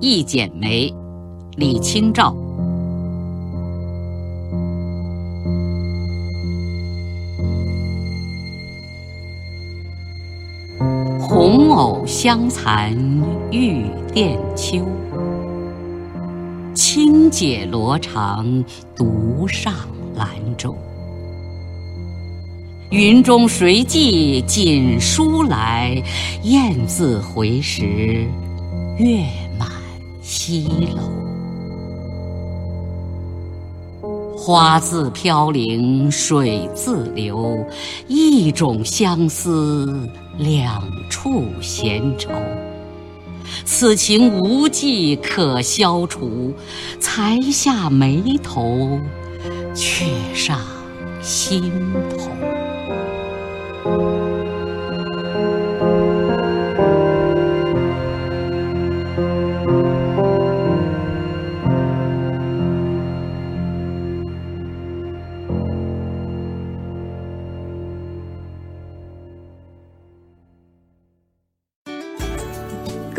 一剪梅，李清照。红藕香残玉簟秋，轻解罗裳独上兰舟。云中谁寄锦书来？雁字回时，月西楼。花自飘零水自流，一种相思，两处闲愁。此情无计可消除，才下眉头，却上心头。